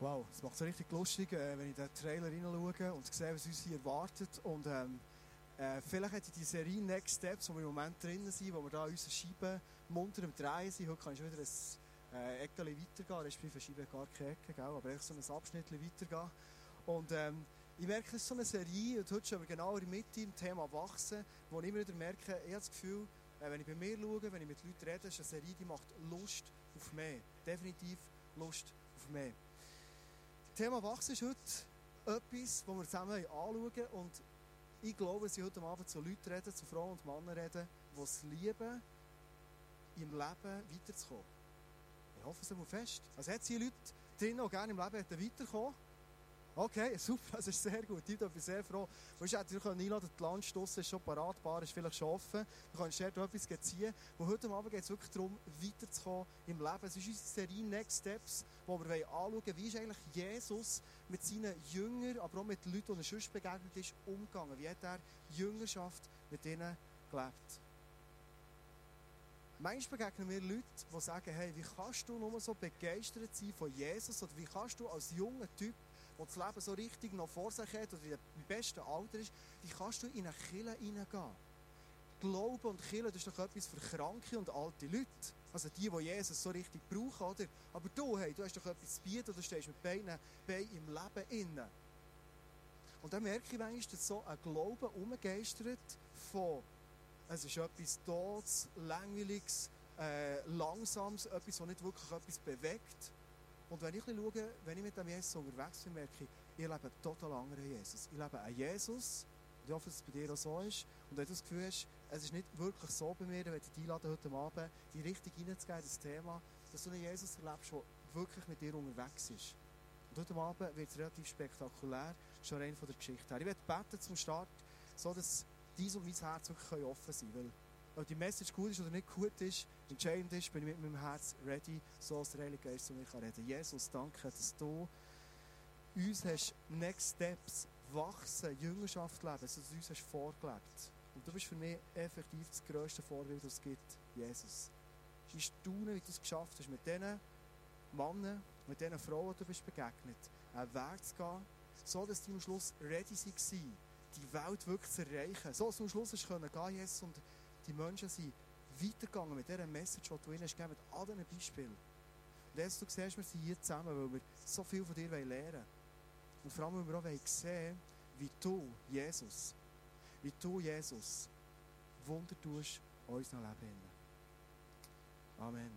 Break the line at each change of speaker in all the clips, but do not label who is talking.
Wow, es macht so richtig lustig, äh, wenn ich den Trailer hineinschaue und sehe, was uns hier erwartet. Und ähm, äh, vielleicht hat die Serie Next Steps, wo wir im Moment drinnen sind, wo wir da unsere Scheiben munter am Drehen sind. Heute kann ich wieder ein äh, Eckchen weitergehen, respektive Scheibe gar keine Ecke, gell? aber echt so ein Abschnitt weitergehen. Und ähm, ich merke, es ist so eine Serie, und heute schon genau in der Mitte im Thema Wachsen, wo ich immer wieder merke, ich habe das Gefühl, äh, wenn ich bei mir schaue, wenn ich mit Leuten rede, ist eine Serie, die macht Lust auf mehr. Definitiv Lust auf mehr. Thema Wachsen ist heute etwas, das wir zusammen anschauen. Und ich glaube, dass ich heute Abend zu Leuten reden, zu Frauen und Männern reden, die es lieben, im Leben weiterzukommen. Ich hoffe, es ist fest. Also hat es hier Leute drin, die gerne im Leben weiterkommen Okay, super, das ist sehr gut. Ich bin sehr froh. Du hättest dich einladen die draussen ist schon parat, die Bar ist vielleicht schon offen. Du kannst dir etwas ziehen. Und heute Abend geht es wirklich darum, weiterzukommen im Leben. Es ist unsere Serie Next Steps, wo wir anschauen wollen, wie ist eigentlich Jesus mit seinen Jüngern, aber auch mit den Leuten, die er sonst begegnet ist, umgegangen. Wie hat er Jüngerschaft mit ihnen gelebt? Manchmal begegnen wir Leute, die sagen, hey, wie kannst du nur so begeistert sein von Jesus? Oder wie kannst du als junger Typ der das Leben so richtig noch vor sich hat oder im besten Alter ist, wie kannst du in eine Kille hineingehen? Glaube und Kille, das ist doch etwas für kranke und alte Leute. Also die, die Jesus so richtig brauchen, oder? Aber du, hey, du hast doch etwas zu bieten, du stehst mit beiden Beinen im Leben inne. Und dann merke ich manchmal, dass so ein Glaube umgeistert von, es ist etwas Todes, Langweiliges, äh, Langsames, etwas, das nicht wirklich etwas bewegt. Und wenn ich schaue, wenn ich mit dem Jesus unterwegs bin, merke ich, ich lebe total anderen Jesus. Ich lebe einen Jesus, und ich hoffe, dass es bei dir auch so ist. Und wenn du das Gefühl hast, es ist nicht wirklich so bei mir, dann werde ich dich einladen, heute Abend die Richtung hineinzugehen, das Thema, dass du einen Jesus erlebst, der wirklich mit dir unterwegs ist. Und heute Abend wird es relativ spektakulär, schon rein von der Geschichte her. Ich werde beten zum Start, so dass dies und mein Herz wirklich offen sein können ob die Message gut ist oder nicht gut ist, entscheidend ist, bin ich mit meinem Herz ready, so als der Heilige Geist zu mir kann reden. Jesus, danke, dass du uns hast Next Steps wachsen, Jüngerschaft leben, dass du uns hast vorgelebt. Und du bist für mich effektiv das grösste Vorbild, das es gibt, Jesus. Ich staune, wie du es geschafft hast, mit diesen Männern, mit diesen Frauen, die du bist begegnet, einen Weg zu gehen, so dass die am Schluss ready waren, die Welt wirklich zu erreichen. So dass du am Schluss gehen Jesus, und die Menschen sind weitergegangen mit dieser Message, die du ihnen hast, mit all diesen Beispielen. Und jetzt, du siehst, wir sind hier zusammen, weil wir so viel von dir lernen wollen. Und vor allem, weil wir auch sehen wie du, Jesus, wie du, Jesus, Wunder tust in unserem Leben. Amen.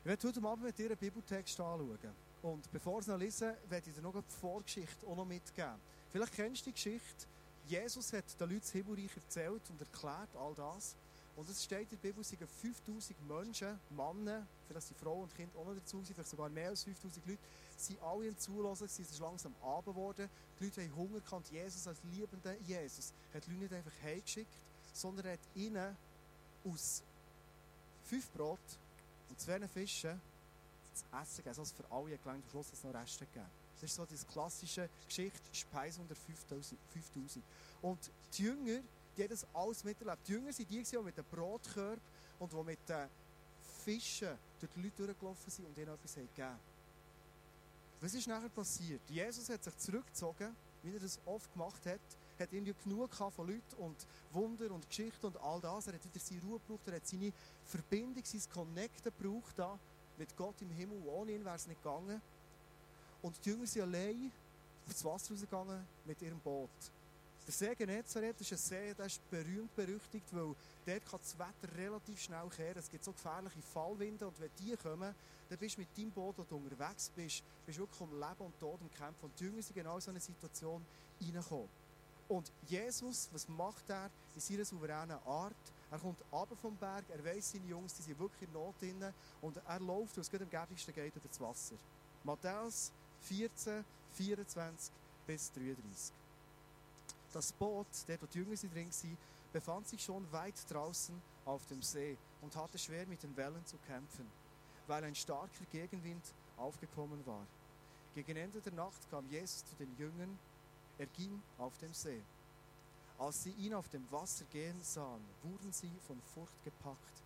Ich werde heute Abend mit dir einen Bibeltext anschauen. Und bevor wir es noch lesen, werde ich dir noch die Vorgeschichte auch noch mitgeben. Vielleicht kennst du die Geschichte Jesus hat den Leuten das Himmelreich erzählt und erklärt all das. Und es steht in der Bibel, es sind 5000 Menschen, Männer, vielleicht sind Frauen und Kinder auch noch dazu, vielleicht sogar mehr als 5000 Leute, sind alle in Zulassen, es ist langsam Abend geworden. Die Leute haben Hunger gehabt. Jesus als liebender Jesus hat die Leute nicht einfach heimgeschickt, sondern er hat ihnen aus fünf Brot und zwei Fischen zu essen gegeben. Also für alle gelangt, am Schluss hat es noch Reste gegeben. Das ist so die klassische Geschichte, Speise unter 5000. Und die Jünger, die haben das alles miterlebt. Die Jünger sind die, die mit dem Brotkörb und die mit den Fischen durch die Leute durchgelaufen sind und ihnen etwas gegeben Was ist nachher passiert? Jesus hat sich zurückgezogen, wie er das oft gemacht hat, hat irgendwie genug von Leuten und Wunder und Geschichten und all das. Er hat wieder seine Ruhe gebraucht, er hat seine Verbindung, sein Connecten gebraucht mit Gott im Himmel. Ohne ihn wäre es nicht gegangen. Und die Jünger sind allein aufs Wasser rausgegangen mit ihrem Boot. Der See Genezareth ist ein See, der ist berühmt berüchtigt, weil dort kann das Wetter relativ schnell kehren. Es gibt so gefährliche Fallwinde und wenn die kommen, dann bist du mit deinem Boot, wo du unterwegs bist, bist wirklich um Leben und Tod im Kämpfen. Und die Jünger sind genau in so eine Situation reingekommen. Und Jesus, was macht er in seiner souveränen Art? Er kommt ab vom Berg, er weiss, seine Jungs, die sind wirklich in Not drin und er läuft, weil es am gäbigsten geht, über das Wasser. Matthäus 14, 24 bis 33. Das Boot, der dort Jünger drin waren, befand sich schon weit draußen auf dem See und hatte schwer mit den Wellen zu kämpfen, weil ein starker Gegenwind aufgekommen war. Gegen Ende der Nacht kam Jesus zu den Jüngern. Er ging auf dem See. Als sie ihn auf dem Wasser gehen sahen, wurden sie von Furcht gepackt.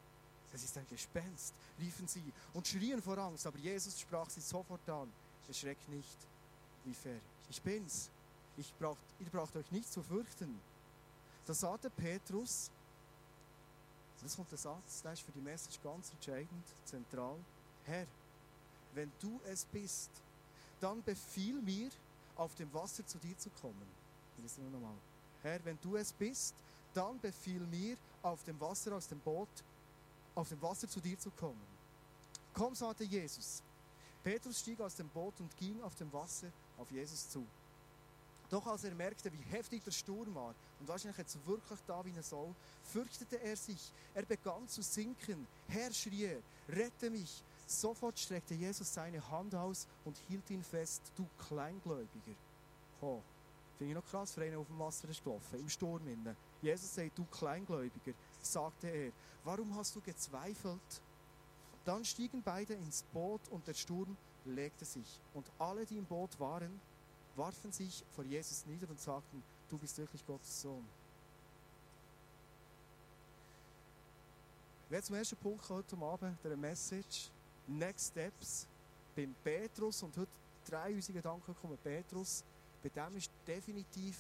das ist ein Gespenst, riefen sie und schrien vor Angst. Aber Jesus sprach sie sofort an, erschreckt nicht, rief er, ich bin's, ich braucht, ihr braucht euch nicht zu fürchten. Da sagte Petrus, das kommt der Satz, der ist für die Message ganz entscheidend, zentral. Herr, wenn du es bist, dann befiehl mir, auf dem Wasser zu dir zu kommen. Ist nur nochmal. Herr, wenn du es bist, dann befiehl mir, auf dem Wasser aus dem Boot, auf dem Wasser zu dir zu kommen. Komm, sagte Jesus. Petrus stieg aus dem Boot und ging auf dem Wasser auf Jesus zu. Doch als er merkte, wie heftig der Sturm war und wahrscheinlich jetzt wirklich da wie eine Sau, fürchtete er sich. Er begann zu sinken. Herr, schrie er, rette mich. Sofort streckte Jesus seine Hand aus und hielt ihn fest. Du Kleingläubiger. Oh, finde ich noch krass, für einen auf dem Wasser ist gelaufen, im Sturm. Innen. Jesus sagt, du Kleingläubiger, sagte er. Warum hast du gezweifelt? Dann stiegen beide ins Boot und der Sturm legte sich. Und alle, die im Boot waren, warfen sich vor Jesus nieder und sagten, du bist wirklich Gottes Sohn. Wer zum ersten Punkt heute Abend, der Message, Next Steps, beim Petrus, und heute drei unsere Gedanken kommen, Petrus, bei dem ist definitiv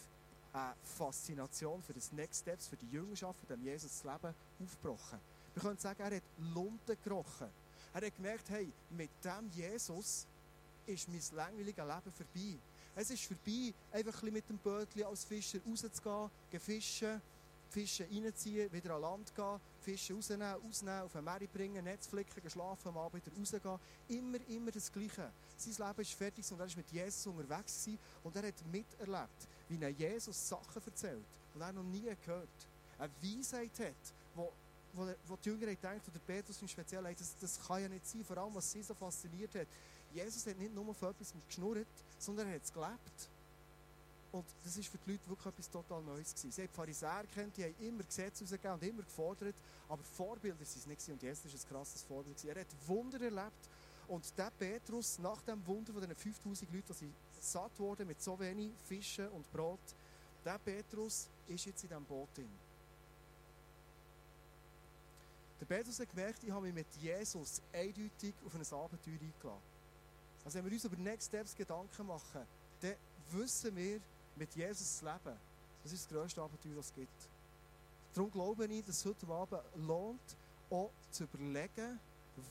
eine Faszination für das Next Steps, für die Jüngerschaft, für dem Jesus Leben aufgebrochen. Wir können sagen, er hat Lunten gerochen. Er hat gemerkt, hey, mit dem Jesus ist mein langweiliges Leben vorbei. Es ist vorbei, einfach ein mit dem Bötchen als Fischer rauszugehen, fischen, Fische reinziehen, wieder an Land gehen, Fische rausnehmen, ausnehmen, auf ein Meer bringen, Netz flicken, schlafen, am Abend wieder rausgehen. Immer, immer das Gleiche. Sein Leben ist fertig und er war mit Jesus unterwegs gewesen und er hat miterlebt, wie er Jesus Sachen erzählt, die er noch nie gehört. Eine Weisheit hat, wo, wo, die Jünger denken, oder Petrus im Speziellen, das, das kann ja nicht sein, vor allem was sie so fasziniert hat. Jesus hat nicht nur von etwas geschnurrt, sondern er hat es gelebt. Und das war für die Leute wirklich etwas total Neues. Gewesen. Sie haben Pharisäer kennt, die haben immer Gesetze rausgegeben und immer gefordert, aber Vorbilder waren es nicht. Und Jesus war ein krasses Vorbild. Gewesen. Er hat Wunder erlebt. Und der Petrus, nach dem Wunder von diesen 5000 Leuten, die satt wurden mit so wenig Fischen und Brot, der Petrus ist jetzt in diesem Boot drin. Der Petrus hat gemerkt, ich habe mich mit Jesus eindeutig auf ein Abenteuer eingeladen. Also wenn wir uns über Next Steps Gedanken machen, dann wissen wir, mit Jesus zu leben, das ist das grösste Abenteuer, das es gibt. Darum glaube ich, dass es heute Abend lohnt, auch zu überlegen,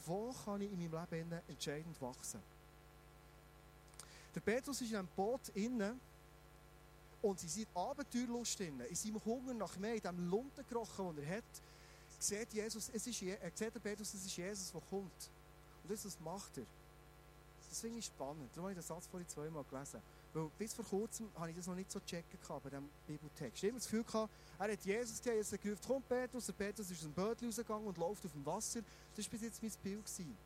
wo kann ich in meinem Leben entscheidend wachsen. Der Petrus ist in einem Boot innen und in seiner Abenteuerlust innen, in seinem Hunger nach mehr, in dem Luntengerochen, den er hat, sieht Jesus, es ist, er sieht Petrus, es ist Jesus, der kommt. Und das, macht er? Das finde ich spannend. Darum habe ich den Satz vorhin zweimal gelesen. Weil bis vor kurzem habe ich das noch nicht so checken bei diesem Bibeltext. Ich habe das Gefühl gehabt, er hat Jesus gesehen, hat gerufen, komm Petrus, der Petrus ist aus dem Bötchen rausgegangen und läuft auf dem Wasser. Das war bis jetzt mein Bild. Gewesen.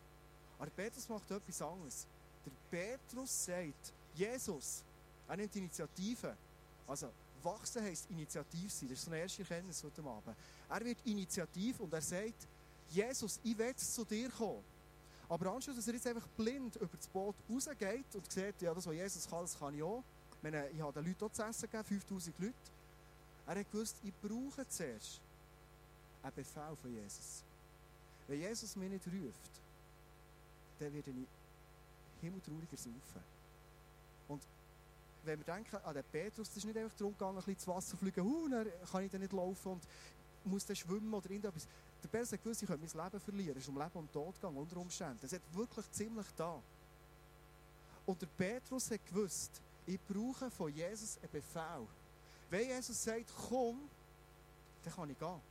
Aber Petrus macht etwas anderes. Der Petrus sagt, Jesus, er nimmt Initiative. Also, wachsen heisst Initiativ sein. Das ist so erste Erkenntnis heute Abend. Er wird Initiativ und er sagt, Jesus, ich will zu dir kommen. Aber anstatt dass er jetzt einfach blind über das Boot rausgeht und sieht, ja, das, was Jesus kann, das kann ich auch. Ich, meine, ich habe den Leuten auch zu essen gegeben, 5000 Leute. Er hat gewusst, ich brauche zuerst einen Befehl von Jesus. Wenn Jesus mich nicht ruft, dann werde ich himmeltrauriger saufen. Und wenn wir denken an den Petrus, das ist nicht einfach darum gegangen, ein bisschen ins Wasser zu fliegen, kann ich dann nicht laufen und muss dann schwimmen oder irgendetwas. Der Petrus hat gewusst, ich könnte mein Leben verlieren. Es ist um Leben und Tod gegangen, unter Umständen. Es hat wirklich ziemlich da. Und der Petrus hat gewusst, ich brauche von Jesus einen Befehl. Wenn Jesus sagt, komm, dann kann ich gehen.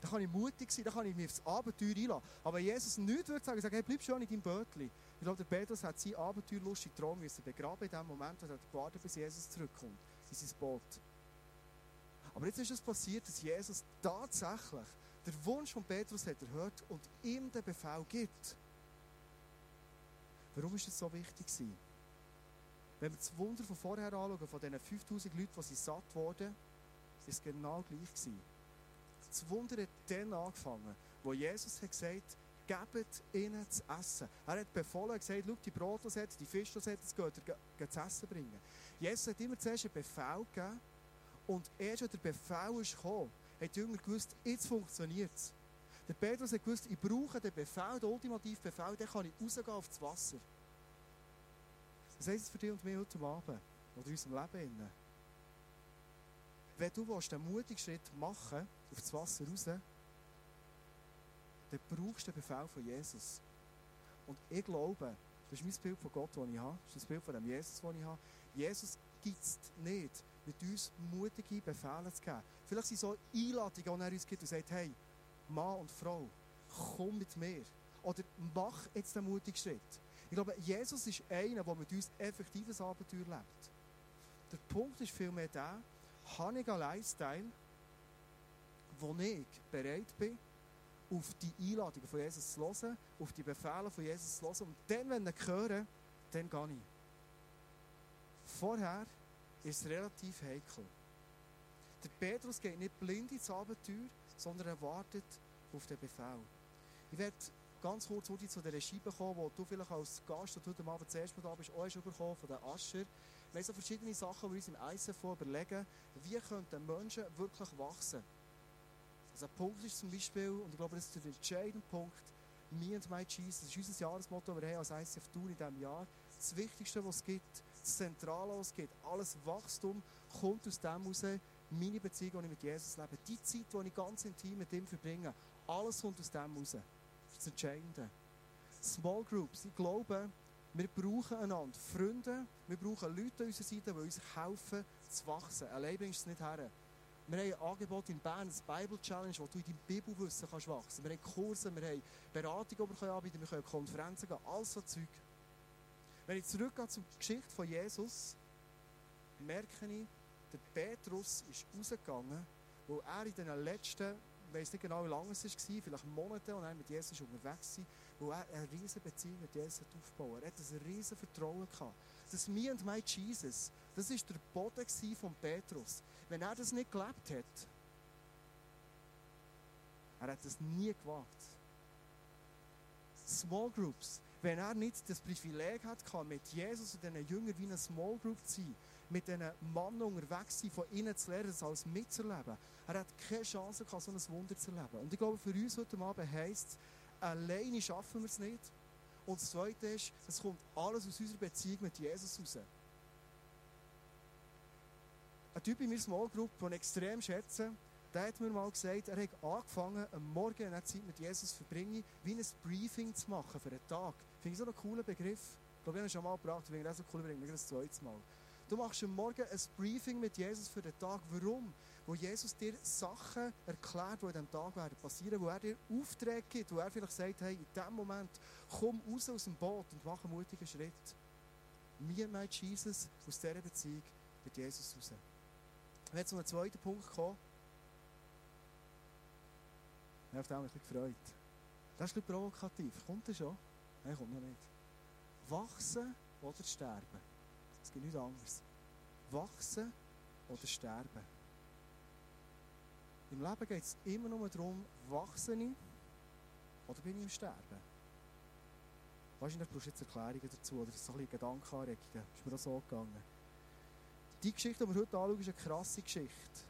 Dann kann ich mutig sein, dann kann ich mich aufs Abenteuer einlassen. Aber wenn Jesus nichts würde sagen, sagen, hey, bleib schon in deinem Bötchen. Ich glaube, der Petrus hat seinen abenteuerlustigen Traum müssen begraben in dem Moment, wo er gewartet bis Jesus zurückkommt in sein Boot. Aber jetzt ist es passiert, dass Jesus tatsächlich den Wunsch von Petrus hat erhört und ihm den Befehl gibt. Warum ist das so wichtig gewesen? Wenn wir das Wunder von vorher anschauen, von diesen 5000 Leuten, die satt wurden, ist es genau gleich gewesen. Das Wunder hat dann angefangen, wo Jesus hat gesagt gebt ihnen zu essen. Er hat befohlen, gesagt, schau, die Brot, die hat, die Fische, die hat, das geht ihr zu essen bringen. Jesus hat immer zuerst einen Befehl gegeben und erst, als der Befehl ist gekommen, hat die Jünger gewusst, jetzt funktioniert es. Der Petrus hat gewusst, ich brauche den Befehl, den ultimativen Befehl, dann kann ich rausgehen auf das Wasser. Was heisst es für dich und mich heute Abend? Oder in unserem Leben? Wenn du willst, den mutigen Schritt machen auf das Wasser raus, dann brauchst du den Befehl von Jesus. Und ich glaube, das ist mein Bild von Gott, das ich habe. Das ist das Bild von dem Jesus, das ich habe. Jesus gibt es nicht, mit uns mutige Befehle zu geben. Vielleicht sind so Einladungen, die er uns gibt und sagt, hey, Mann und Frau, komm mit mir. Oder mach jetzt den mutigen Schritt. Ich glaube, Jesus ist einer, der mit uns effektives Abenteuer lebt. Der Punkt ist vielmehr der, habe ich einen Lifestyle, wo ich bereit bin, auf die Einladungen von Jesus zu hören, auf die Befehle von Jesus zu hören. Und dann, wenn ich höre, dann gehe ich. Vorher ist es relativ heikel. Der Petrus geht nicht blind ins Abenteuer, sondern er wartet auf den Befehl. Ich werde ganz kurz heute zu der Scheibe kommen, wo du vielleicht als Gast, der heute Abend zuerst mal da bist, auch hast bekommen von den Ascher. Wir haben so verschiedene Sachen, die wir uns im ICF überlegen, wie könnten Menschen wirklich wachsen. Also ein Punkt ist zum Beispiel, und ich glaube, das ist der entscheidende Punkt, Me and My Jesus, das ist unser Jahresmotto, das wir haben als ICF Tour in diesem Jahr. Das Wichtigste, was es gibt, das Zentrale, was es gibt, alles Wachstum kommt aus dem heraus, meine Beziehung, die ich mit Jesus lebe, die Zeit, die ich ganz intim mit ihm verbringe, alles kommt aus dem heraus. Das ist das Entscheidende. Small Groups, ich glaube, wir brauchen einander. Freunde, wir brauchen Leute an unserer Seite, die uns helfen zu wachsen. Allein bringst du es nicht her. Wir haben ein Angebot in Bern, das Bible Challenge, wo du in deinem Bibelwissen kannst wachsen Wir haben Kurse, wir haben Beratung, die wir anbieten wir können Konferenzen gehen, all so Zeug. Wenn ich zurückgehe zur Geschichte von Jesus, merke ich, der Petrus ist rausgegangen, wo er in den letzten, ich weiß nicht genau wie lange es war, vielleicht Monate, und er mit Jesus unterwegs war, wo er eine riesige Beziehung mit Jesus aufgebaut. Er hat ein riesiges Vertrauen gehabt. Das Me and My Jesus, das war der Boden von Petrus. Wenn er das nicht gelebt hat, er hat das nie gewagt. Small Groups, wenn er nicht das Privileg hat, mit Jesus und diesen Jüngern wie eine Small Group zu sein, mit diesen Männern unterwegs sein, von ihnen zu lernen, das alles mitzuerleben. Er hat keine Chance gehabt, so ein Wunder zu erleben. Und ich glaube, für uns heute Abend heisst es, alleine schaffen wir es nicht. Und das Zweite ist, es kommt alles aus unserer Beziehung mit Jesus raus. Ein Typ in meiner Small Group, den ich extrem schätze, der hat mir mal gesagt, er hat angefangen, am Morgen eine Zeit mit Jesus zu verbringen, wie ein Briefing zu machen für einen Tag. Finde ich so einen coolen Begriff. Ich glaube, ich habe ihn schon mal gebracht, auch so cool, bringen das zweites Mal. Du machst am Morgen ein Briefing mit Jesus für den Tag. Warum? Wo Jesus dir Sachen erklärt, die in diesem Tag werden passieren, wo er dir Aufträge gibt, wo er vielleicht sagt, hey, in diesem Moment komm raus aus dem Boot und mach einen mutigen Schritt. Mir meint Jesus aus dieser Beziehung mit Jesus raus. Haben zu einem zweiten Punkt gekommen. Ich habe mich gefreut. Das ist ein bisschen provokativ. Kommt er schon? Nein, kommt noch nicht. Wachsen oder sterben? Es gibt nichts anderes. Wachsen oder sterben. Im Leben geht es immer nur darum, wachse ich oder bin ich im Sterben? Wahrscheinlich brauchst du jetzt Erklärungen dazu oder so ein bisschen Gedankenanregungen. Ist mir auch so gegangen. Die Geschichte, die wir heute anschauen, ist eine krasse Geschichte.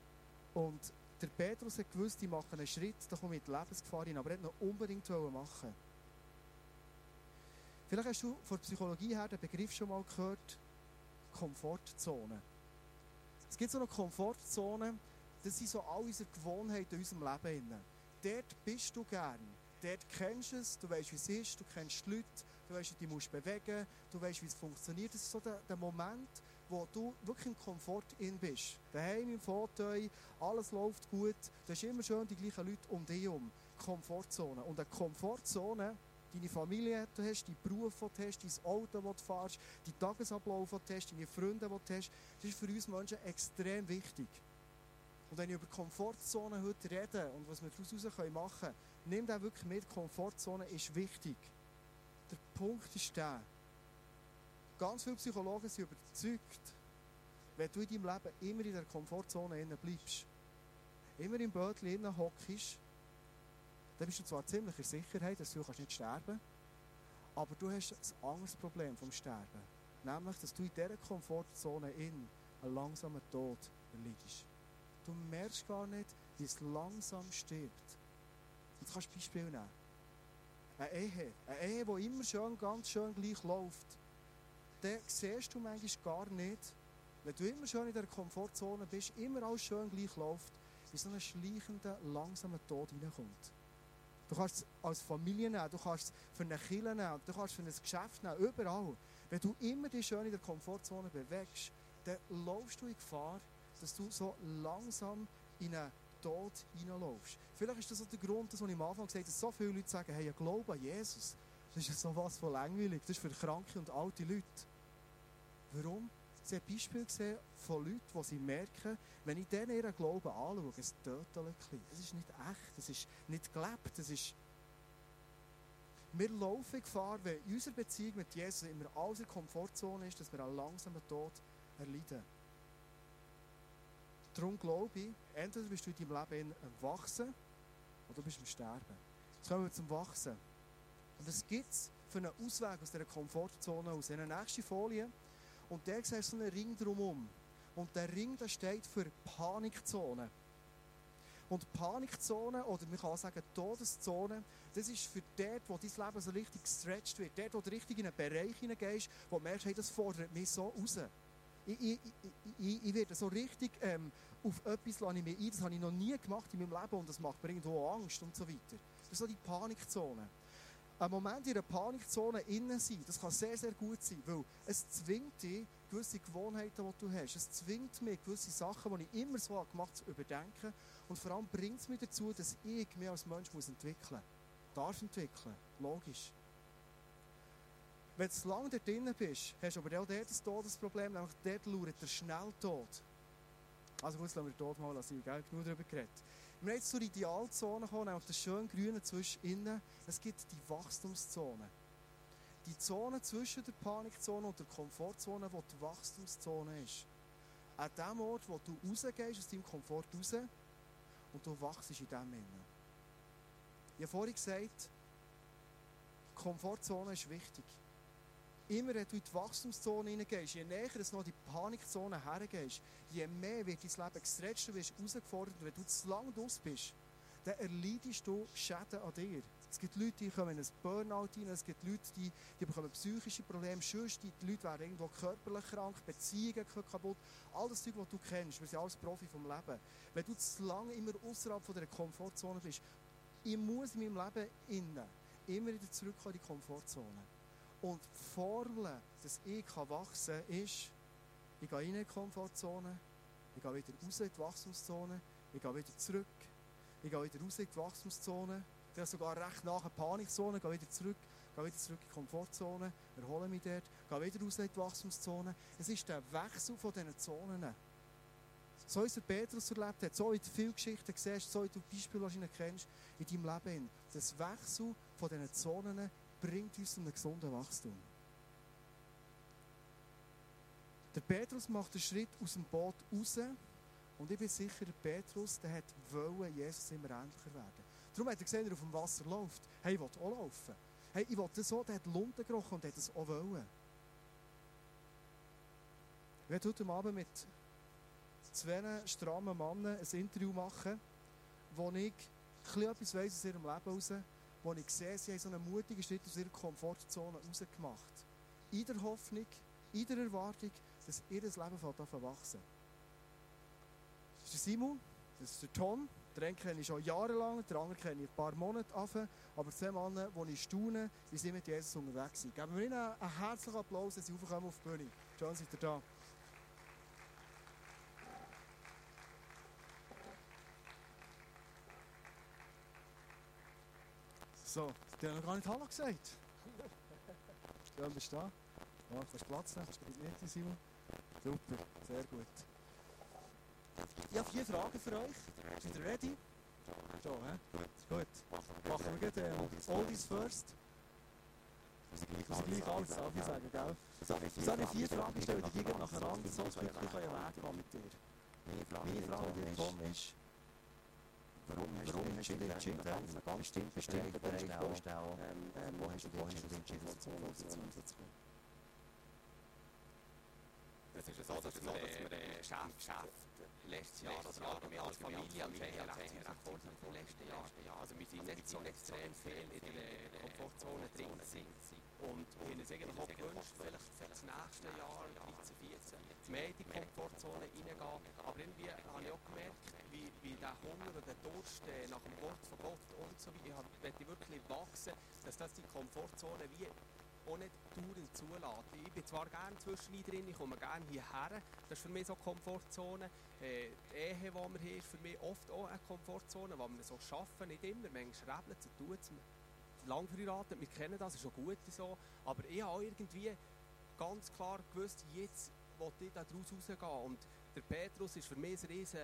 Und der Petrus hat gewusst, ich mache einen Schritt, da komme ich in die Lebensgefahr hin, aber er wollte noch unbedingt machen. Vielleicht hast du von der Psychologie her den Begriff schon mal gehört, Komfortzone. Es gibt so eine Komfortzone, das sind so all unsere Gewohnheiten in unserem Leben. Dort bist du gern. Dort kennst du es, du weißt, wie es ist, du kennst die Leute, du weißt, wie du dich bewegen musst, du weißt, wie es funktioniert. Das ist so der, der Moment, wo du wirklich im Komfort in bist. Daheim im Fauteuil, alles läuft gut, du hast immer schön die gleichen Leute um dich herum. Komfortzone. Und eine Komfortzone deine Familie, die du hast, deinen Beruf, den du hast, dein Auto, das du fährst, deinen Tagesablauf, den du hast, deine Freunde, die du hast. Das ist für uns Menschen extrem wichtig. Und wenn ich über Komfortzone heute rede und was wir daraus machen können, nimm da wirklich mit, Komfortzone ist wichtig. Der Punkt ist der, ganz viele Psychologen sind überzeugt, wenn du in deinem Leben immer in der Komfortzone bleibst, immer im Bötchen hockst, dann bist du zwar ziemlich in Sicherheit, dass du kannst nicht sterben aber du hast ein anderes Problem vom Sterben. Nämlich, dass du in dieser Komfortzone in einen langsamen Tod erleidest. Du merkst gar nicht, wie es langsam stirbt. Jetzt kannst du Beispiel nehmen. Eine Ehe, eine Ehe, die immer schön, ganz schön gleich läuft, dann siehst du manchmal gar nicht, wenn du immer schön in der Komfortzone bist, immer alles schön gleich läuft, wie so ein schleichender, langsamer Tod hineinkommt. Du kannst es als Familie nehmen, du kannst es für eine Kirche nehmen, du kannst es für ein Geschäft nehmen, überall. Wenn du immer dich schön in der Komfortzone bewegst, dann laufst du in Gefahr, dass du so langsam in einen Tod hineinlaufst. Vielleicht ist das auch der Grund, dass ich am Anfang gesagt habe, dass so viele Leute sagen, hey, ich glaube an Jesus. Das ist so was von langweilig. Das ist für kranke und alte Leute. Warum? Sie haben Beispiele gesehen von Leuten, die sie merken, wenn ich denen ihren Glauben anschaue, es tötet. Es ist nicht echt, es ist nicht gelebt, es ist... Wir laufen Gefahr, wenn in unserer Beziehung mit Jesus immer alles in der Komfortzone ist, dass wir einen langsamen Tod erleiden. Darum glaube ich, entweder bist du in deinem Leben am Wachsen oder du bist am Sterben. Jetzt kommen wir zum Wachsen. Es gibt für einen Ausweg aus dieser Komfortzone aus. In der nächsten Folie und der siehst so einen Ring drumherum. Und der Ring der steht für Panikzone. Und Panikzone, oder man kann auch sagen Todeszone, das ist für dort, wo dein Leben so richtig gestretched wird. Dort, wo du richtig in einen Bereich hineingehst, wo du merkst, hey, das fordert mich so raus. Ich, ich, ich, ich werde so richtig ähm, auf etwas lasse ich mich ein, das habe ich noch nie gemacht in meinem Leben und das macht mir irgendwo Angst und so weiter. Das ist so die Panikzone einen Moment in einer Panikzone innen sein, das kann sehr, sehr gut sein, weil es zwingt dich, gewisse Gewohnheiten, die du hast. Es zwingt mich, gewisse Sachen, die ich immer so gemacht habe, zu überdenken. Und vor allem bringt es mich dazu, dass ich mich als Mensch muss entwickeln muss. Darf entwickeln. Logisch. Wenn du lange dort drinnen bist, hast du aber auch dort ein Todesproblem, nämlich dort lauert der Schnelltod. Also gut, lassen wir den Tod mal lassen, gell? genug darüber geredet. Wir jetzt zur Idealzone gekommen, nämlich das schön grüne zwischen innen. Es gibt die Wachstumszone. Die Zone zwischen der Panikzone und der Komfortzone, wo die Wachstumszone ist. An dem Ort, wo du rausgehst aus deinem Komfort raus und du wachst in dem innen. Ich habe vorhin gesagt, die Komfortzone ist wichtig. Immer wenn du in die Wachstumszone hineingehst, je näher es noch in die Panikzone hergehst, je mehr wird dein Leben gestretcht, du wirst herausgefordert. Wenn du zu lange draus bist, dann erleidest du Schäden an dir. Es gibt Leute, die kommen in ein Burnout rein, es gibt Leute, die, die bekommen psychische Probleme, sonst die, Leute werden irgendwo körperlich krank, Beziehungen gehen kaputt, all das Zeug, was du kennst, wir sind alles Profi vom Leben. Wenn du zu lange immer außerhalb von dieser Komfortzone bist, ich muss in meinem Leben innen immer wieder zurück in die Komfortzone. Und die Formel, dass ich wachsen kann, ist, ich gehe in die Komfortzone, ich gehe wieder raus in die Wachstumszone, ich gehe wieder zurück, ich gehe wieder raus in die Wachstumszone, dann sogar recht nach der Panikzone, gehe wieder zurück, gehe wieder zurück in die Komfortzone, erhole mich dort, gehe wieder raus in die Wachstumszone. Es ist der Wechsel von diesen Zonen. So wie es Petrus erlebt hat, so wie du viele Geschichten siehst, so wie du Beispiele wahrscheinlich kennst in deinem Leben. Das Wechsel von diesen Zonen bringt uns zu einem gesunden Wachstum. Der Petrus macht den Schritt aus dem Boot raus und ich bin sicher, der Petrus der hat wollen, Jesus immer ähnlicher werden. Darum hat er gesehen, er auf dem Wasser läuft. Hey, ich will auch laufen. Hey, ich will das so, der hat Lunte gerochen und hat es auch wollen. Ich werde heute Abend mit zwei strammen Männern ein Interview machen, wo ich etwas weiss aus ihrem Leben heraus, wo ich sehe, sie haben so einen mutigen Schritt aus ihrer Komfortzone rausgemacht. In der Hoffnung, in der Erwartung, dass ihr Leben anfängt wachsen. Das ist der Simon, das ist der Tom, den einen kenne ich schon jahrelang, den anderen kenne ich ein paar Monate an, aber zwei Männer, die ich staune, wie sie mit Jesus unterwegs sind. Geben wir ihnen einen herzlichen Applaus, dass sie auf die Bühne. Schön, seid ihr da. So, die haben noch gar nicht Hallo gesagt. Schön, bist du da. Ja, kannst Platz nehmen, kannst du nicht, Simon. Super, sehr gut. Ich habe vier Fragen für euch. Seid ihr ready? So, hä? Gut. Machen wir gleich äh, Oldies first. Ich muss gleich alles Sachen sagen, gell? So habe ich vier Fragen gestellt, die gehen nacheinander, so dass wir einen Weg gehen mit dir. Meine Frage, die Tom ist, warum hast du dich entschieden, entschieden, einen ganz bestimmten Bereich ähm, wo hast du dich entschieden, zu kommen?
Es ist so, dass wir Chef, Chef letztes Jahr oder allgemein als Familie als Familie recht herausfordernd vom letzten Jahr. Also wir sind nicht so extrem viel in der Komfortzone drin. Und wir haben uns eigentlich auch gewünscht, vielleicht für das nächste Jahr, 13, 14, mehr in die Komfortzone reingehen. Aber irgendwie habe ich auch gemerkt, wie, der Hunger und der Durst äh, nach dem Wort von Gott und so weiter, ich wirklich wachsen, dass das die Komfortzone wie auch nicht dauernd zulässt. Ich bin zwar gerne zwischen drin, ich komme gerne hierher, das ist für mich so eine Komfortzone. Äh, die Ehe, die wir haben, ist für mich oft auch eine Komfortzone, wo wir so arbeiten, nicht immer, manchmal und tut es. Lang verheiratet, wir kennen das, ist schon gut so, aber ich habe irgendwie ganz klar gewusst, jetzt wollte ich da daraus rausgehen und der Petrus ist für mich ein riesen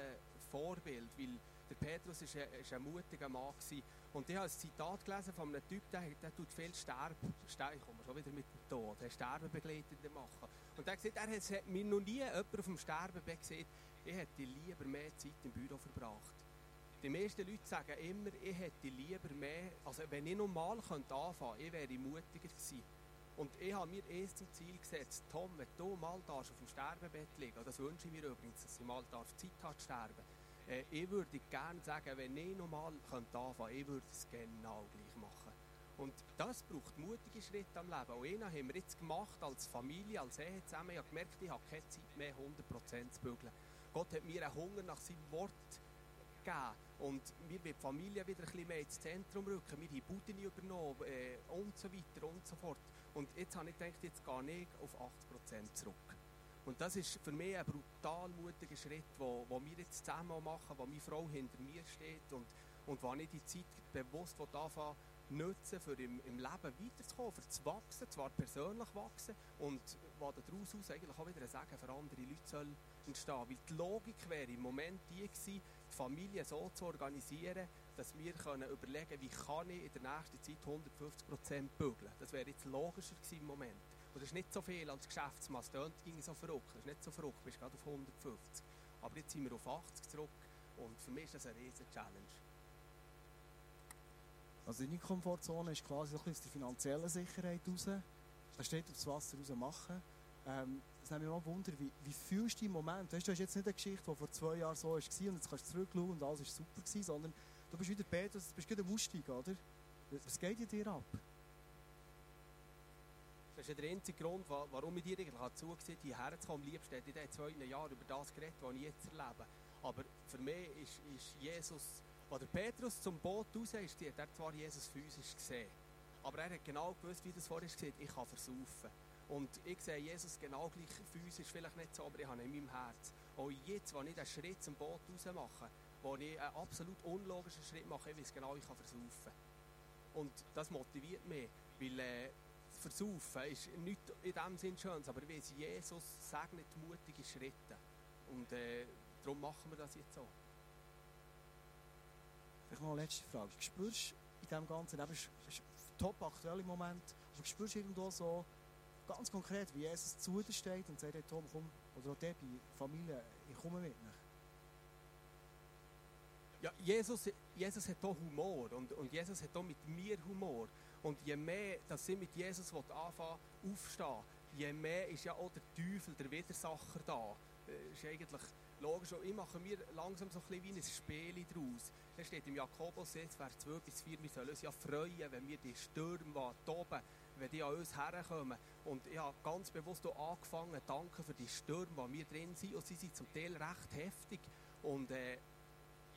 Vorbild, weil der Petrus ist ein, ist ein mutiger Mann gewesen. Und ich habe ein Zitat gelesen von einem Typ, der, der tut viel Sterben, Sterben, ich komme schon wieder mit dem Tod, der Sterbebegleitende machen. Und er hat er hat mir noch nie jemand auf dem Sterbebett gesehen, ich hätte lieber mehr Zeit im Büro verbracht. Die meisten Leute sagen immer, ich hätte lieber mehr, also wenn ich normal könnte anfangen ich wäre mutiger gewesen. Und ich habe mir erst zum Ziel gesetzt, Tom, wenn du mal auf dem Sterbebett liegen, das wünsche ich mir übrigens, dass ich mal Zeit habe zu sterben, äh, ich würde gerne sagen, wenn ich nochmal anfangen könnte, ich würde es genau gleich machen. Und das braucht mutige Schritte am Leben. Und einen haben wir jetzt gemacht als Familie, als Ehe zusammen. Ich habe gemerkt, ich habe keine Zeit mehr, 100% zu bügeln. Gott hat mir einen Hunger nach seinem Wort gegeben. Und wir wollen die Familie wieder ein bisschen mehr ins Zentrum rücken. Wir haben Buden übernommen äh, und so weiter und so fort. Und jetzt habe ich gedacht, jetzt gehe ich auf 80% zurück. Und das ist für mich ein brutal mutiger Schritt, wo, wo wir jetzt zusammen machen, wo meine Frau hinter mir steht und, und wo ich die Zeit bewusst anfangen nutzen, für im, im Leben weiterzukommen, für zu wachsen, zwar persönlich wachsen und wo daraus aus eigentlich auch wieder ein Sagen für andere Leute soll entstehen. Weil die Logik wäre im Moment die gewesen, die Familie so zu organisieren, dass wir können überlegen wie kann ich in der nächsten Zeit 150% bügeln. Das wäre jetzt logischer gewesen im Moment. Und das ist nicht so viel als Geschäftsmann. Es ging so verrückt. Das ist nicht so verrückt. Du bist gerade auf 150. Aber jetzt sind wir auf 80 zurück. Und für mich ist das eine riesige Challenge.
Also deine Komfortzone ist quasi ein aus der finanziellen Sicherheit raus. Da steht aufs Wasser raus machen. Ähm, das nimmt mich mal Wunder, wie, wie fühlst du im Moment? Weißt, du hast jetzt nicht eine Geschichte, die vor zwei Jahren so war und jetzt kannst du zurückschauen und alles war super gewesen, sondern du bist wieder Petrus, du bist wieder am Aussteigen, oder? Was geht dir ab?
Das ist der einzige Grund, warum ich dir eigentlich zugesehen habe, hierher zu kommen. Am liebsten hätte ich in zwei Jahren über das geredet, was ich jetzt erlebe. Aber für mich ist, ist Jesus, als der Petrus zum Boot raus ist, hat zwar Jesus physisch gesehen, aber er hat genau gewusst, wie das vorher gesagt ich kann versaufen. Und ich sehe Jesus genau gleich physisch, vielleicht nicht so, aber ich habe ihn in meinem Herz. Auch jetzt, wenn ich den Schritt zum Boot raus mache, wo ich einen absolut unlogischen Schritt mache, ich weiß genau, ich kann versaufen. Und das motiviert mich, weil äh, Versaufen ist nicht in dem Sinn schön, aber wie Jesus segnet mutige Schritte. Und äh, darum machen wir das jetzt so.
Vielleicht noch eine letzte Frage. Spürst du in diesem Ganzen, eben ist, ist top aktuell im Moment, aber spürst du irgendwo so ganz konkret, wie Jesus zu dir steht und sagt, hey, Tom, komm, oder auch der bei Familie, ich komme mit nach.
Ja, Jesus, Jesus hat auch Humor und, und Jesus hat auch mit mir Humor. Und je mehr, dass sie mit Jesus anfangen aufstehen, je mehr ist ja auch der Teufel, der Widersacher da. Das äh, ist eigentlich logisch. Und ich mache mir langsam so ein bisschen wie ein Spiel daraus. Da steht im Jakobus jetzt, Vers 2 bis 4, wir sollen uns ja freuen, wenn wir die Stürme, die oben, wenn die an uns herkommen. Und ich habe ganz bewusst auch angefangen, danke für die Stürme, die wir drin sind. Und sie sind zum Teil recht heftig. Und äh,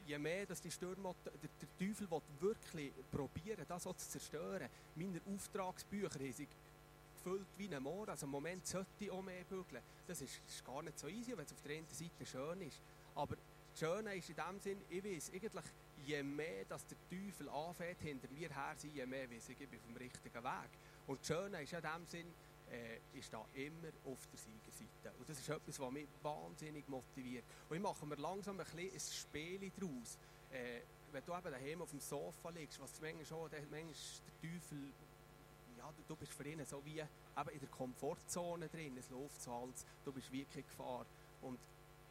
je mehr dass die Stürme, der, der Teufel wirklich probieren, das zu zerstören. Meine Auftragsbücher haben sich gefüllt wie ein Moor. Also im Moment sollte ich auch mehr bügeln. Das ist, ist gar nicht so easy, wenn es auf der einen Seite schön ist. Aber das Schöne ist in dem Sinn, ich weiß eigentlich, je mehr dass der Teufel anfängt, hinter mir her sein, je mehr weiß ich, ich bin auf dem richtigen Weg. Und das Schöne ist in dem Sinn, äh, ist da immer auf der Siegerseite. Und das ist etwas, was mich wahnsinnig motiviert. Und ich mache mir langsam ein, bisschen ein Spiel daraus. Äh, wenn du eben daheim auf dem Sofa liegst, was manchmal schon, der, manchmal der Teufel, ja, du, du, bist für ihn so wie eben in der Komfortzone drin, es läuft so als, du bist wirklich Gefahr. Und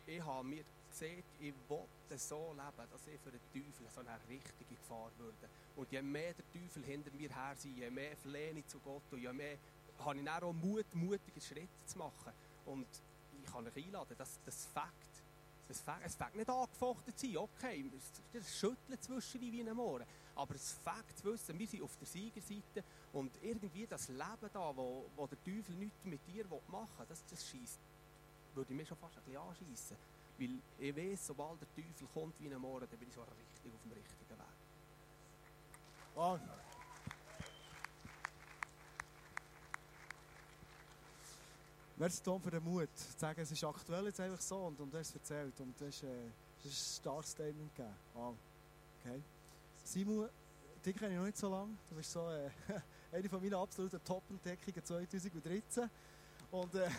ich habe mir gesehen, ich wollte so leben, dass ich für den Teufel so eine richtige Gefahr würde. Und je mehr der Teufel hinter mir her sei, je mehr flehne ich zu Gott und je mehr habe ich dann auch Mut, mutige Schritte zu machen. Und ich kann euch einladen, das, das Fakt, es fängt, nicht angefochten zu sein, okay, das Schütteln zwischen wie ein Mohren. Aber es fängt zu wissen, wir sind auf der Siegerseite und irgendwie das Leben da, wo, wo der Teufel nichts mit dir machen will, das, das schießt, würde ich mir schon fast ein bisschen anschiessen. Weil ich weiß, sobald der Teufel kommt wie ein Mohren, dann bin ich so richtig auf dem richtigen Weg.
Oh. Merci Tom für den Mut, zu sagen, es ist aktuell jetzt einfach so und, und du hast es erzählt und das ist, äh, das ist ein starkes Statement gegeben. Wow. Okay. Simon, dich kenne ich noch nicht so lange. Du bist so äh, eine von meinen absoluten Top-Entdeckungen 2013 und äh,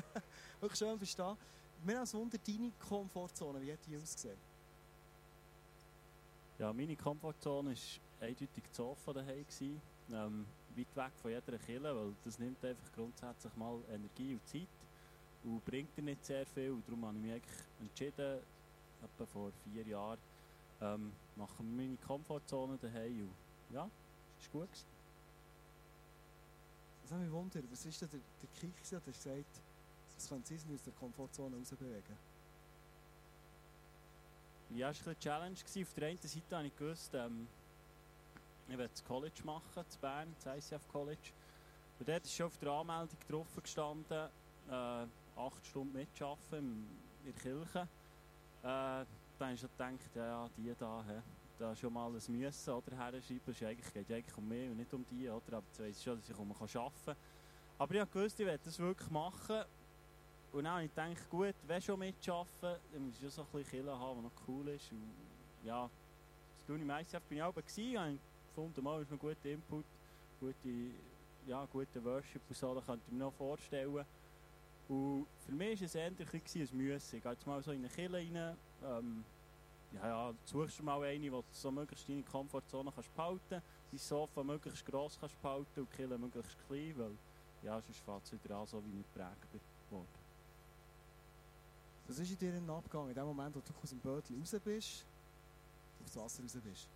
wirklich schön bist du da. Mir als Wunder, deine Komfortzone, wie hat die ausgesehen?
Ja, meine Komfortzone war eindeutig das Sofa daheim. Weit weg von jeder Kille, weil das nimmt einfach grundsätzlich mal Energie und Zeit und bringt dir nicht sehr viel. Und darum habe ich mich eigentlich entschieden, etwa vor vier Jahren, ähm, machen wir meine Komfortzone daheim und ja, es war gut. Gewesen.
Das hat mich wundert, was ist denn der, der Kick, der gesagt es könnte sein, dass wir aus der Komfortzone rausbewegen?
Ja, es war eine Challenge. Auf der einen Seite habe ich gewusst, ähm, ich will das College machen, zu Bern, das ICF College. Und dort ist schon auf der Anmeldung drauf gestanden, äh, acht Stunden mitarbeiten in der Kirche. Äh, dann habe ich schon gedacht, ja, die da, he, da schon mal ein Müssen oder herschreiben. Es eigentlich, geht eigentlich um mich und nicht um die. Oder? Aber jetzt weiss schon, dass ich um arbeiten kann. Aber ich gewusst, ich will das wirklich machen. Und dann habe ich gedacht, gut, wenn schon mitarbeiten, dann muss ich schon so ein bisschen Kirche haben, was noch cool ist. Und ja, das tue ich meistens bin ich auch gewesen, gefunden, mal ist noch guter Input, gute, ja, guter Worship und so, das könnte ich mir noch vorstellen. Und für mich war es eher ein, ein Müssen. Ich gehe jetzt mal so in eine Kille rein, ähm, ja, ja, suchst du mal eine, wo du so möglichst deine Komfortzone kannst behalten kannst, dein Sofa möglichst gross kannst behalten und die Kille möglichst klein, weil ja, sonst fängt es wieder an, so wie ich geprägt worden.
Was ist in dir abgegangen, in dem Moment, wo du aus dem Bötchen raus bist, aufs Wasser raus bist?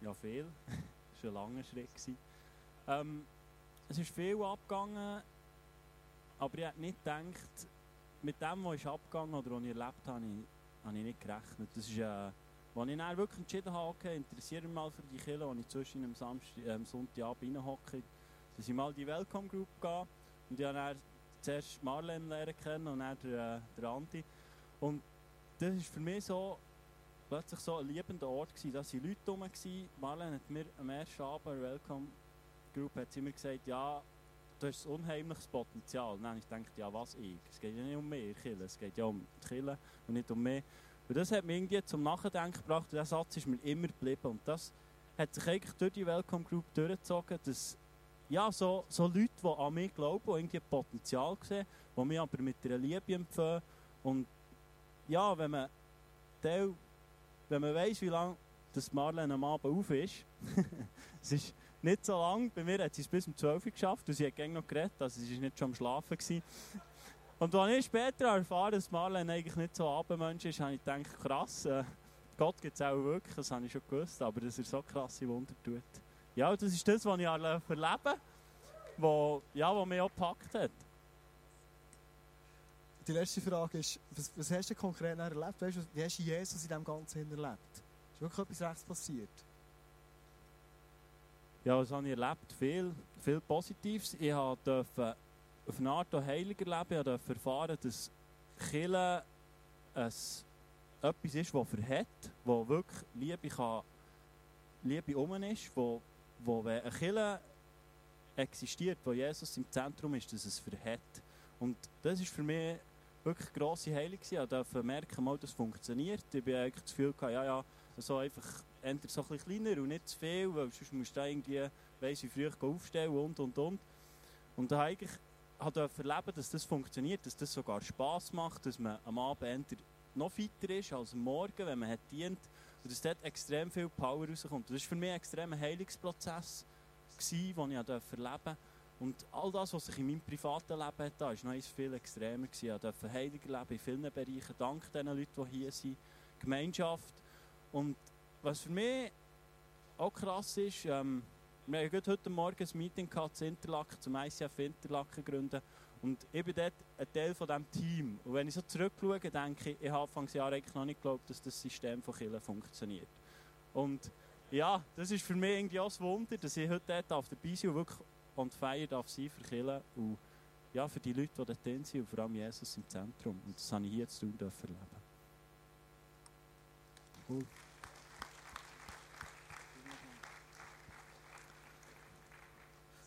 Ja viel. das war ein langer Schritt. Ähm, es ist viel abgegangen, aber ich hätte nicht gedacht, mit dem, was ist abgegangen oder was ich erlebt habe, habe ich nicht gerechnet. Das ist, äh, als ich dann wirklich entschieden habe, okay, interessiere mich mal für die Kille, die ich zwischen am Samstag, äh, Sonntagabend reinhocke, dass ich mal die Welcome Group gehe und ich habe dann zuerst Marlene lernen kennen und dann der, äh, der Andi. Und das ist für mich so, plötzlich so ein liebender Ort gewesen. Da waren Leute rum. Marlene hat mir am ersten Abend Welcome Group hat sie mir gesagt, ja, du hast ein unheimliches Potenzial. Und ich gedacht, ja, was ich? Es geht ja nicht um mich, Kille. Es geht ja um die Kille und nicht um mich. Und das hat mich irgendwie zum Nachdenken gebracht. Und dieser Satz ist mir immer geblieben. Und das hat sich eigentlich durch die Welcome Group durchgezogen, dass ja, so, so Leute, die an mich glauben, die irgendwie Potenzial sehen, die mich aber mit einer Liebe empfehlen. Und ja, wenn man Teil wenn man weiss, wie lange das Marlene am Abend auf ist, es ist nicht so lang, bei mir hat sie es bis um 12 Uhr geschafft und sie hat noch geredet, also sie war nicht schon am Schlafen. Gewesen. Und als ich später erfahren dass Marlene eigentlich nicht so ein Abendmensch ist, habe ich gedacht, krass, äh, Gott gibt es auch wirklich, das habe ich schon gewusst, aber dass er so krasse Wunder tut. Ja, das ist das, was ich erlebe, was ja, was mich auch gepackt hat.
Die letzte Frage ist, was, was hast du konkret erlebt? Weißt wie hast du Jesus in dem Ganzen erlebt? Ist wirklich etwas rechts passiert?
Ja, was habe ich erlebt? Viel, viel Positives. Ich durfte auf eine Art heiliger leben. Ich durfte erfahren, dass Kirche etwas ist, das verhält, wo wirklich Liebe, kann, Liebe um ist, wo, wo wenn eine Kirche existiert, wo Jesus im Zentrum ist, dass es verhält. Und das ist für mich wirklich grosse Heilung. Ich durfte merken, mal, das funktioniert. Ich habe eigentlich das Gefühl gehabt, ja, ja, so einfach entweder so ein kleiner und nicht zu viel, weil sonst musst du irgendwie, weiss wie früh aufstellen und, und, und. Und da durfte erleben, dass das funktioniert, dass das sogar Spass macht, dass man am Abend noch fitter ist als am Morgen, wenn man hat dient und dass dort extrem viel Power rauskommt. Das war für mich ein extremer Heilungsprozess, den ich erleben durfte. Und all das, was sich in meinem privaten Leben hat, war noch viel extremer. Ich durfte heiliger leben in vielen Bereichen, dank den Leuten, die hier sind. Gemeinschaft. Und was für mich auch krass ist, ähm, wir hatten heute Morgen ein Meeting gehabt, Interlaken, zum ICF Interlaken gründen. Und ich bin dort ein Teil von diesem Team. Und wenn ich so zurückschaue, denke ich, ich habe Anfangsjahr eigentlich noch nicht geglaubt, dass das System von Kirche funktioniert. Und ja, das ist für mich irgendwie auch ein Wunder, dass ich heute dort auf der Bisio wirklich on fire darf sein für Kirche und ja, für die Leute, die drin sind und vor allem Jesus im Zentrum. Und das habe ich hier zu tun dürfen erleben.
Cool.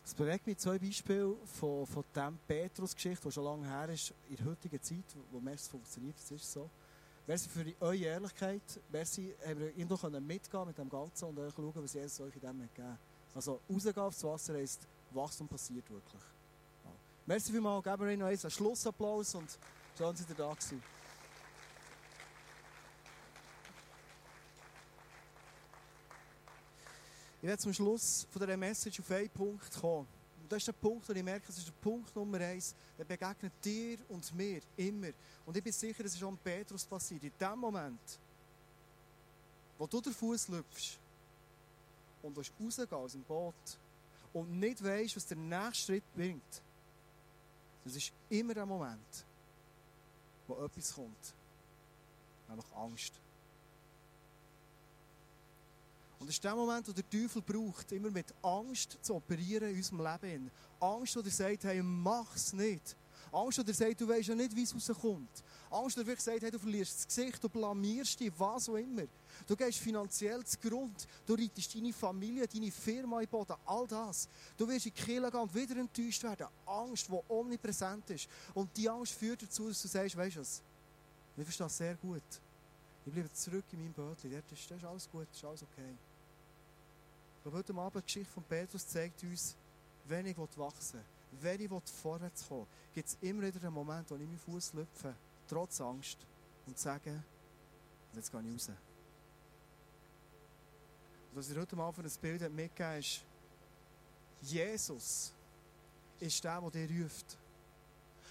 Es bewegt mich zwei Beispiele von, von dieser Petrus-Geschichte, die schon lange her ist, in der heutigen Zeit, wo merkst, es funktioniert, das ist so. Merci für die, eure Ehrlichkeit. Merci, haben wir irgendwo mitgehen mit dem Ganzen und euch schauen, was Jesus euch in dem hat gegeben Also, rausgehen aufs Wasser heisst, Wachstum passiert wirklich. Ja. Merci vielmals, geben wir Ihnen noch einen Schlussapplaus und schön, dass ihr da gewesen. Ich werde zum Schluss von dieser Message auf einen Punkt kommen. Und das ist der Punkt, wo ich merke, das ist der Punkt Nummer eins. Der begegnet dir und mir immer. Und ich bin sicher, das ist auch an Petrus passiert. In dem Moment, wo du den Fuß lüpfst und rausgehst aus dem Boot und nicht weißt, was der nächste Schritt bringt, das ist immer der Moment, wo etwas kommt. Nämlich Angst. Und das ist der Moment, wo der Teufel braucht, immer mit Angst zu operieren in unserem Leben. Angst, wo er sagt, hey, mach's nicht. Angst, wo er sagt, du weißt ja nicht, wie es rauskommt. Angst, wo er sagt, hey, du verlierst das Gesicht, du blamierst dich, was auch immer. Du gehst finanziell zu Grund, du reitest deine Familie, deine Firma in Boden, all das. Du wirst in Kirche gehen und wieder enttäuscht werden. Angst, die omnipräsent ist. Und die Angst führt dazu, dass du sagst, weißt du was, ich verstehe das sehr gut. Ich bleibe zurück in meinem Bötchen, das ist, ist alles gut, das ist alles okay. Ich glaube, heute Abend die Geschichte von Petrus zeigt uns, wenn ich wachsen will, wenn ich vorwärts kommen gibt es immer wieder einen Moment, wo ich meinen Fuß lüpfe, trotz Angst, und sage, jetzt gehe ich raus. Und was ich heute Abend ein Bild mitgegeben ist, Jesus ist der, der dir ruft.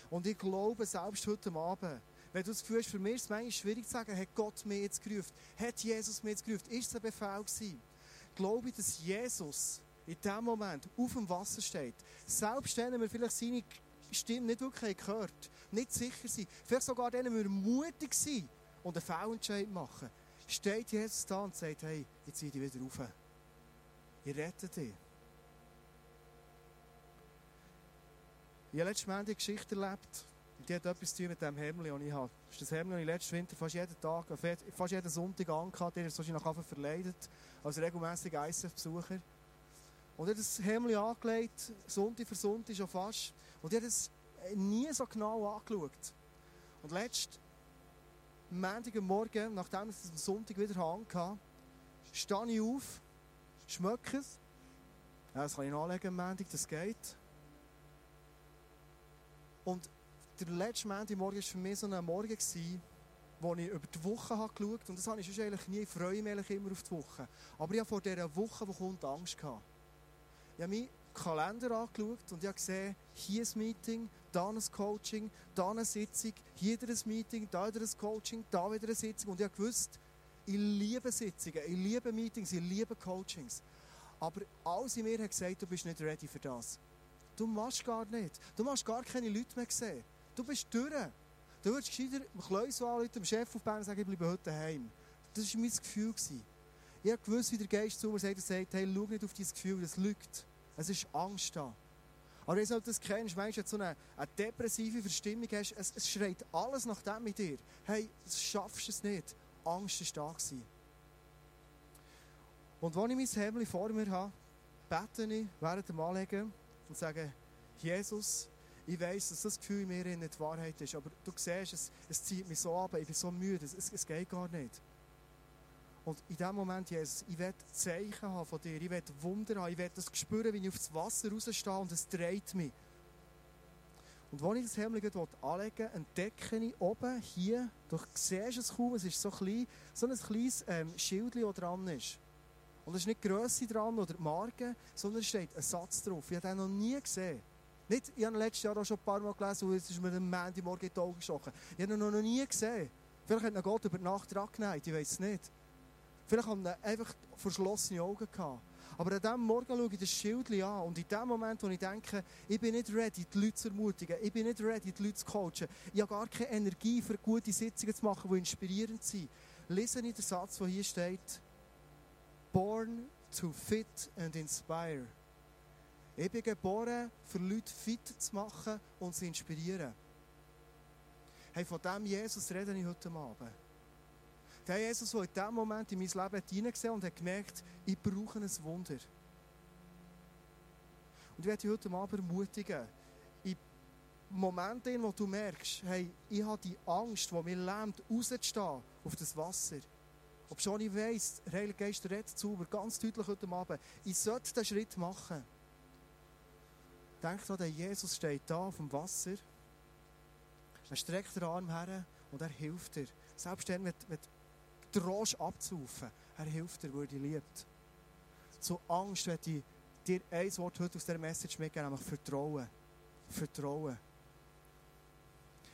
Und ich glaube, selbst heute Abend, wenn du das Gefühl hast, für mich ist es manchmal schwierig zu sagen, hat Gott mir jetzt gerufen, hat Jesus mir jetzt gerufen, ist es ein Befehl gewesen? glaube ich, dass Jesus in dem Moment auf dem Wasser steht. Selbst wenn wir vielleicht seine Stimme nicht wirklich gehört nicht sicher sind, vielleicht sogar dann, wenn wir mutig sind und einen Fehlentscheid machen, steht Jesus da und sagt, hey, ich ziehe dich wieder rauf. Ich rette dich. Ich habe letztes Mal eine Geschichte erlebt, die hat etwas zu tun mit dem Hemd, das ich habe. Das ist das Hemd, das ich letzten Winter fast jeden Tag, fast jeden Sonntag angehabt Der ist wahrscheinlich nachher verleidet, als regelmäßiger ISF-Besucher. Und er hat das Hemd angelegt, Sonntag für Sonntag schon fast. Und er hat es nie so genau angeschaut. Und letzten Montagmorgen, nachdem ich es am Sonntag wieder hatte, stehe ich auf, schmecke es. Ja, das kann ich nachlegen am Montag, das geht. Und der letzte Montagmorgen war für mich so ein Morgen, wo ich über die Woche habe geschaut habe. Und das habe ich eigentlich nie. Ich freue mich immer auf die Woche. Aber ich habe vor dieser Woche, die kommt, Angst gehabt. Ich habe meinen Kalender angeschaut und ich habe gesehen, hier ein Meeting, da ein Coaching, da eine Sitzung, hier wieder ein Meeting, da wieder ein Coaching, da wieder eine Sitzung. Und ich habe gewusst, ich liebe Sitzungen, ich liebe Meetings, ich liebe Coachings. Aber alles in mir hat gesagt, du bist nicht ready für das. Du machst gar nicht. Du machst gar keine Leute mehr sehen. Du bist durch. Du würdest gescheiter dem Kleus anrufen, dem Chef auf Bern sagen, ich bleibe heute daheim. Das war mein Gefühl. Ich habe gewusst, wie der Geist zu mir sagt, er sagt, hey, schau nicht auf dein Gefühl, das lügt. Es ist Angst da. Aber wenn du das kennst, meinst du, so eine, eine depressive Verstimmung hast, es, es schreit alles nach dem mit dir. Hey, du schaffst es nicht. Angst war da. Gewesen. Und als ich mein Hemd vor mir habe, bete ich während dem Anlegen und sage, Jesus, ich weiß, dass das Gefühl in mir nicht Wahrheit ist, aber du siehst, es, es zieht mich so ab, ich bin so müde, es, es geht gar nicht. Und in dem Moment, Jesus, ich werde Zeichen haben von dir, ich werde Wunder haben, ich werde das spüren, wie ich aufs Wasser rausstehe und es dreht mich. Und als ich das Hemd anlegen entdecke ich oben hier, du siehst es kaum, es ist so klein, so ein kleines ähm, Schild, das dran ist. Und es ist nicht die Grösse dran oder die Marke, sondern es steht ein Satz drauf. Ich habe den noch nie gesehen. Nicht, ich habe letztes Jahr auch schon ein paar Mal gelesen und jetzt ist mir am Montagmorgen in die Augen geschossen. Ich habe ihn noch nie gesehen. Vielleicht hat ihn Gott über die Nacht dran geneigt, ich weiß es nicht. Vielleicht haben ihn einfach verschlossene Augen gehabt. Aber an diesem Morgen schaue ich das Schild an und in dem Moment, wo ich denke, ich bin nicht ready, die Leute zu ermutigen, ich bin nicht ready, die Leute zu coachen, ich habe gar keine Energie für gute Sitzungen zu machen, die inspirierend sind, lese ich den Satz, der hier steht, Born to fit and inspire. Ich bin geboren, für Leute fit zu machen und zu inspirieren. Hey, von diesem Jesus rede ich heute Abend. Der Jesus, der in diesem Moment in mein Leben hineingesehen und hat gemerkt, ich brauche ein Wunder. Und ich werde dich heute Abend ermutigen, in Momenten, wo du merkst, hey, ich habe die Angst, die mich lähmt, rauszustehen auf das Wasser. Ob schon ich weiss, der Heilige Geist redet zu mir ganz deutlich heute Abend, ich sollte diesen Schritt machen. Denk an, Jesus steht da auf dem Wasser. Er streckt den Arm her und er hilft dir. Selbst dann, wenn, wenn drohst abzurufen, er hilft dir, weil er dich liebt. So Angst, wenn ich dir ein Wort heute aus dieser Message mitgeben, nämlich Vertrauen. Vertrauen.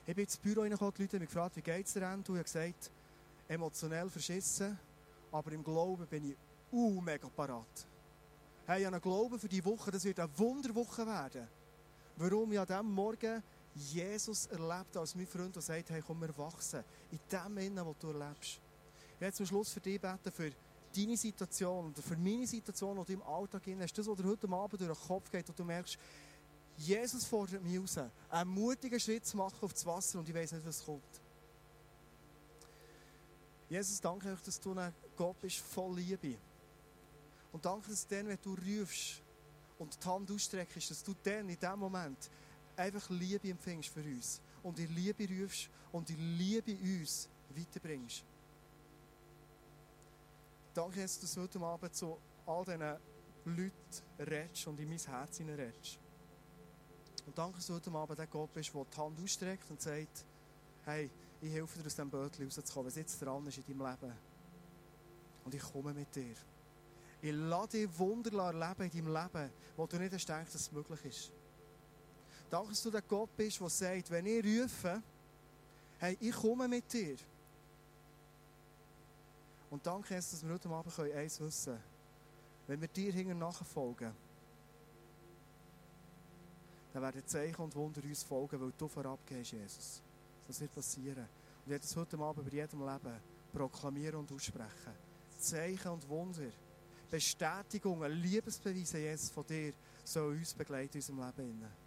Ich bin ins Büro reingekommen, die Leute haben mich gefragt, wie geht es dir, Andrew? Ich habe gesagt, emotionell verschissen, aber im Glauben bin ich uh, mega parat. Hey, ich habe Glauben für die Woche, das wird eine Wunderwoche werden. Warum ich an diesem Morgen Jesus erlebt als mein Freund, der sagt, hey, komm, wir wachsen. In dem Innen, was du erlebst. Ich werde zum Schluss für dich beten, für deine Situation oder für meine Situation, die du im Alltag hast. Das, was dir heute Abend durch den Kopf geht und du merkst, Jesus fordert mich raus, einen mutigen Schritt zu machen auf das Wasser und ich weiß nicht, was kommt. Jesus, danke euch, dass du ein Gott bist voll Liebe. Und danke, dass dann, wenn du rufst und die Hand ausstreckst, dass du dann in dem Moment einfach Liebe empfängst für uns. Und in Liebe rufst und in Liebe uns weiterbringst. Danke, dass du heute Abend zu all diesen Leuten redest und in mein Herz redest. Und danke, dass du heute Abend der Gott bist, der die Hand ausstreckt und sagt, hey, ich helfe dir aus diesem Bötchen rauszukommen, was jetzt dran ist in deinem Leben. Und ich komme mit dir. Ich lasse dir Wunder erleben in deinem Leben, wo du nicht denkst, dass es möglich ist. Danke, dass du der Gott bist, der sagt, wenn ich rufe, hey, ich komme mit dir. Und danke, dass wir heute Abend eins wissen können. Wenn wir dir hinterher nachfolgen, dann werden Zeichen und Wunder uns folgen, weil du vorab gehst, Jesus. Das wird passieren. Und ich werde es heute Abend bei jedem Leben proklamieren und aussprechen. Zeichen und Wunder, Bestätigungen, Liebesbeweise, Jesus, von dir, soll uns begleiten in unserem Leben.